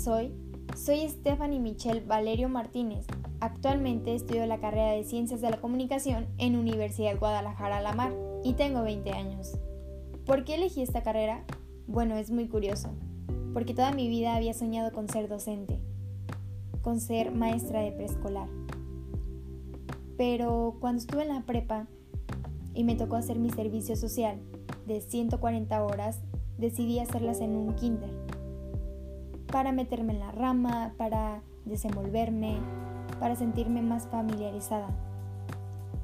es hoy? Soy Stephanie Michelle Valerio Martínez. Actualmente estudio la carrera de Ciencias de la Comunicación en Universidad Guadalajara La Mar y tengo 20 años. ¿Por qué elegí esta carrera? Bueno, es muy curioso, porque toda mi vida había soñado con ser docente, con ser maestra de preescolar. Pero cuando estuve en la prepa y me tocó hacer mi servicio social de 140 horas, decidí hacerlas en un kinder para meterme en la rama, para desenvolverme, para sentirme más familiarizada.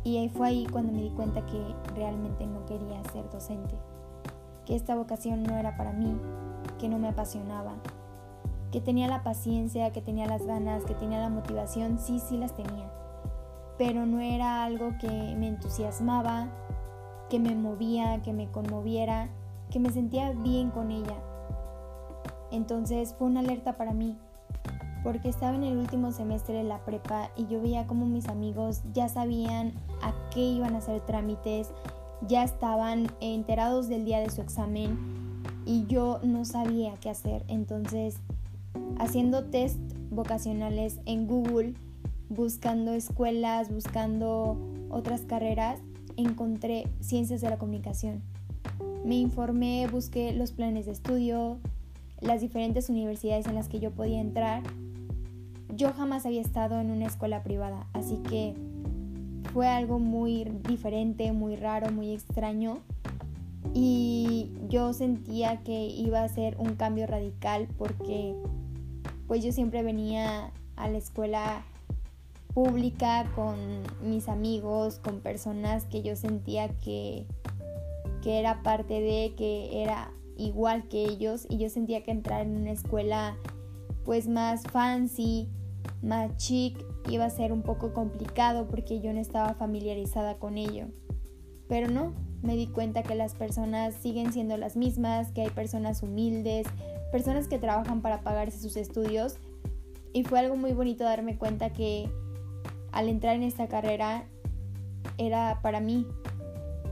Y ahí fue ahí cuando me di cuenta que realmente no quería ser docente, que esta vocación no era para mí, que no me apasionaba, que tenía la paciencia, que tenía las ganas, que tenía la motivación, sí, sí las tenía, pero no era algo que me entusiasmaba, que me movía, que me conmoviera, que me sentía bien con ella. Entonces fue una alerta para mí, porque estaba en el último semestre de la prepa y yo veía como mis amigos ya sabían a qué iban a hacer trámites, ya estaban enterados del día de su examen y yo no sabía qué hacer. Entonces, haciendo test vocacionales en Google, buscando escuelas, buscando otras carreras, encontré ciencias de la comunicación. Me informé, busqué los planes de estudio, las diferentes universidades en las que yo podía entrar. Yo jamás había estado en una escuela privada, así que fue algo muy diferente, muy raro, muy extraño. Y yo sentía que iba a ser un cambio radical porque pues yo siempre venía a la escuela pública con mis amigos, con personas que yo sentía que, que era parte de, que era igual que ellos y yo sentía que entrar en una escuela pues más fancy, más chic, iba a ser un poco complicado porque yo no estaba familiarizada con ello. Pero no, me di cuenta que las personas siguen siendo las mismas, que hay personas humildes, personas que trabajan para pagarse sus estudios y fue algo muy bonito darme cuenta que al entrar en esta carrera era para mí,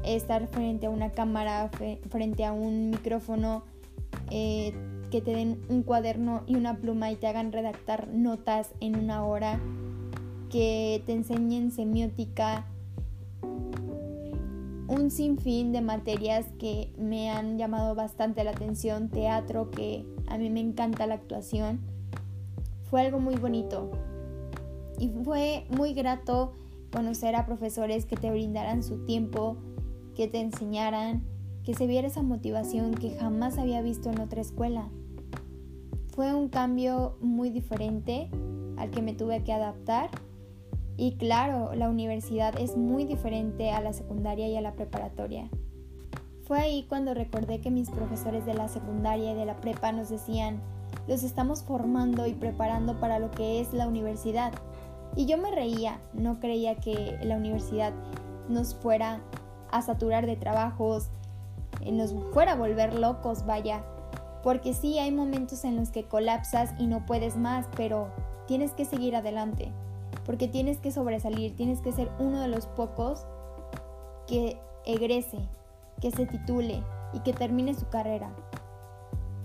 estar frente a una cámara, frente a un micrófono, eh, que te den un cuaderno y una pluma y te hagan redactar notas en una hora, que te enseñen semiótica, un sinfín de materias que me han llamado bastante la atención, teatro, que a mí me encanta la actuación. Fue algo muy bonito y fue muy grato conocer a profesores que te brindaran su tiempo, que te enseñaran, que se viera esa motivación que jamás había visto en otra escuela. Fue un cambio muy diferente al que me tuve que adaptar y claro, la universidad es muy diferente a la secundaria y a la preparatoria. Fue ahí cuando recordé que mis profesores de la secundaria y de la prepa nos decían, los estamos formando y preparando para lo que es la universidad. Y yo me reía, no creía que la universidad nos fuera a saturar de trabajos, nos fuera a volver locos, vaya. Porque sí hay momentos en los que colapsas y no puedes más, pero tienes que seguir adelante. Porque tienes que sobresalir, tienes que ser uno de los pocos que egrese, que se titule y que termine su carrera.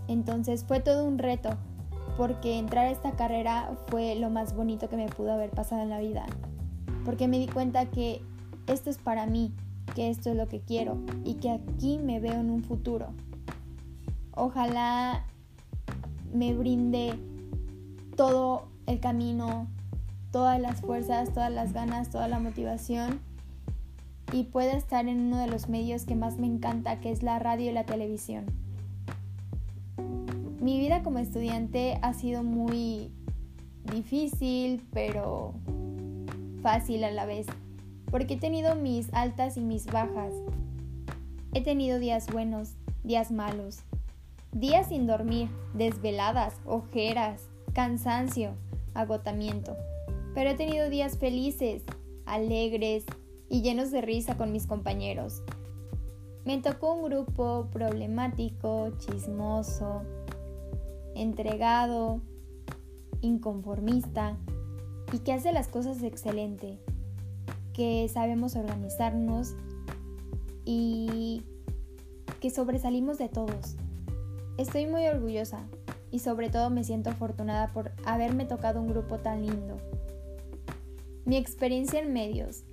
Entonces fue todo un reto, porque entrar a esta carrera fue lo más bonito que me pudo haber pasado en la vida. Porque me di cuenta que esto es para mí, que esto es lo que quiero y que aquí me veo en un futuro. Ojalá me brinde todo el camino, todas las fuerzas, todas las ganas, toda la motivación y pueda estar en uno de los medios que más me encanta, que es la radio y la televisión. Mi vida como estudiante ha sido muy difícil, pero fácil a la vez porque he tenido mis altas y mis bajas. He tenido días buenos, días malos, días sin dormir, desveladas, ojeras, cansancio, agotamiento. Pero he tenido días felices, alegres y llenos de risa con mis compañeros. Me tocó un grupo problemático, chismoso, entregado, inconformista y que hace las cosas excelente que sabemos organizarnos y que sobresalimos de todos. Estoy muy orgullosa y sobre todo me siento afortunada por haberme tocado un grupo tan lindo. Mi experiencia en medios.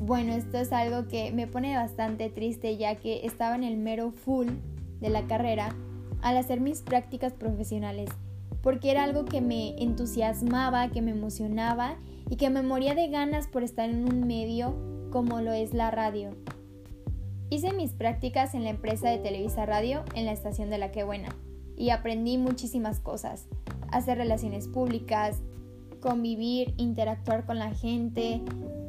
Bueno, esto es algo que me pone bastante triste ya que estaba en el mero full de la carrera al hacer mis prácticas profesionales, porque era algo que me entusiasmaba, que me emocionaba y que me moría de ganas por estar en un medio como lo es la radio. Hice mis prácticas en la empresa de Televisa Radio en la estación de La Que Buena y aprendí muchísimas cosas, hacer relaciones públicas, convivir, interactuar con la gente,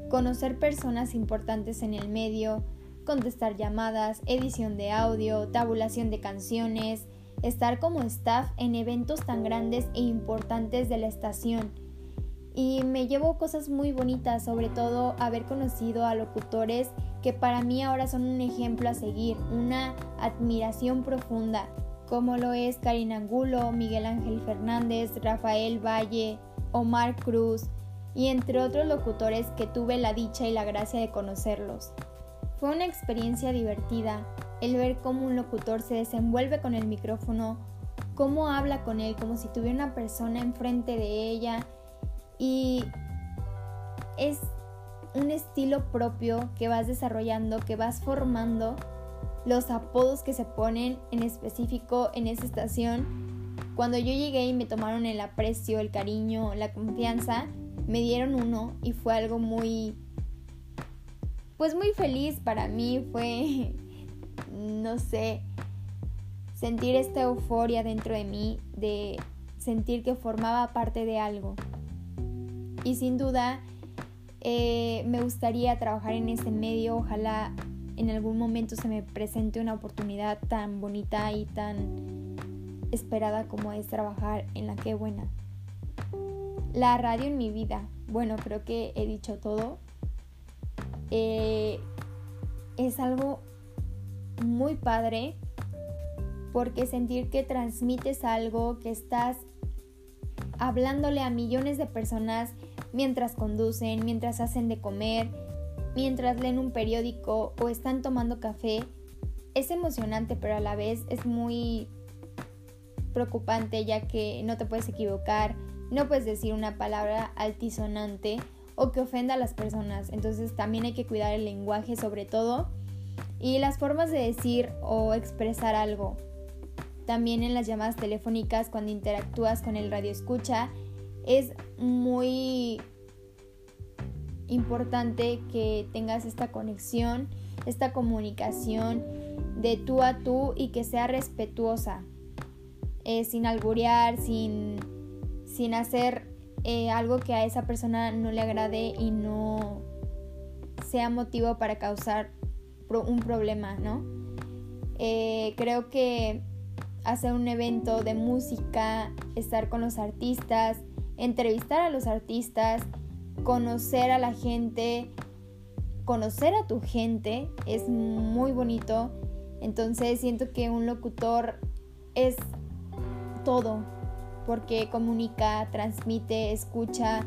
conocer personas importantes en el medio, contestar llamadas, edición de audio, tabulación de canciones, estar como staff en eventos tan grandes e importantes de la estación. Y me llevo cosas muy bonitas, sobre todo haber conocido a locutores que para mí ahora son un ejemplo a seguir, una admiración profunda, como lo es Karina Angulo, Miguel Ángel Fernández, Rafael Valle, Omar Cruz y entre otros locutores que tuve la dicha y la gracia de conocerlos. Fue una experiencia divertida el ver cómo un locutor se desenvuelve con el micrófono, cómo habla con él como si tuviera una persona enfrente de ella y es un estilo propio que vas desarrollando, que vas formando, los apodos que se ponen en específico en esa estación. Cuando yo llegué y me tomaron el aprecio, el cariño, la confianza, me dieron uno y fue algo muy, pues muy feliz para mí, fue, no sé, sentir esta euforia dentro de mí, de sentir que formaba parte de algo. Y sin duda, eh, me gustaría trabajar en ese medio, ojalá en algún momento se me presente una oportunidad tan bonita y tan esperada como es trabajar en la que buena. La radio en mi vida, bueno, creo que he dicho todo. Eh, es algo muy padre porque sentir que transmites algo, que estás hablándole a millones de personas mientras conducen, mientras hacen de comer, mientras leen un periódico o están tomando café. Es emocionante, pero a la vez es muy preocupante ya que no te puedes equivocar, no puedes decir una palabra altisonante o que ofenda a las personas. Entonces también hay que cuidar el lenguaje sobre todo y las formas de decir o expresar algo. También en las llamadas telefónicas cuando interactúas con el radio escucha es muy importante que tengas esta conexión, esta comunicación de tú a tú y que sea respetuosa, eh, sin alburear, sin, sin hacer eh, algo que a esa persona no le agrade y no sea motivo para causar un problema, ¿no? Eh, creo que hacer un evento de música, estar con los artistas, entrevistar a los artistas, conocer a la gente, conocer a tu gente es muy bonito. Entonces siento que un locutor es todo, porque comunica, transmite, escucha,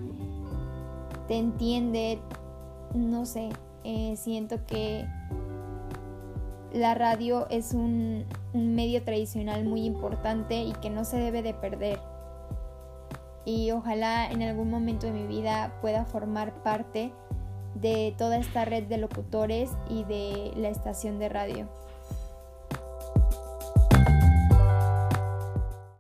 te entiende, no sé, eh, siento que la radio es un medio tradicional muy importante y que no se debe de perder y ojalá en algún momento de mi vida pueda formar parte de toda esta red de locutores y de la estación de radio.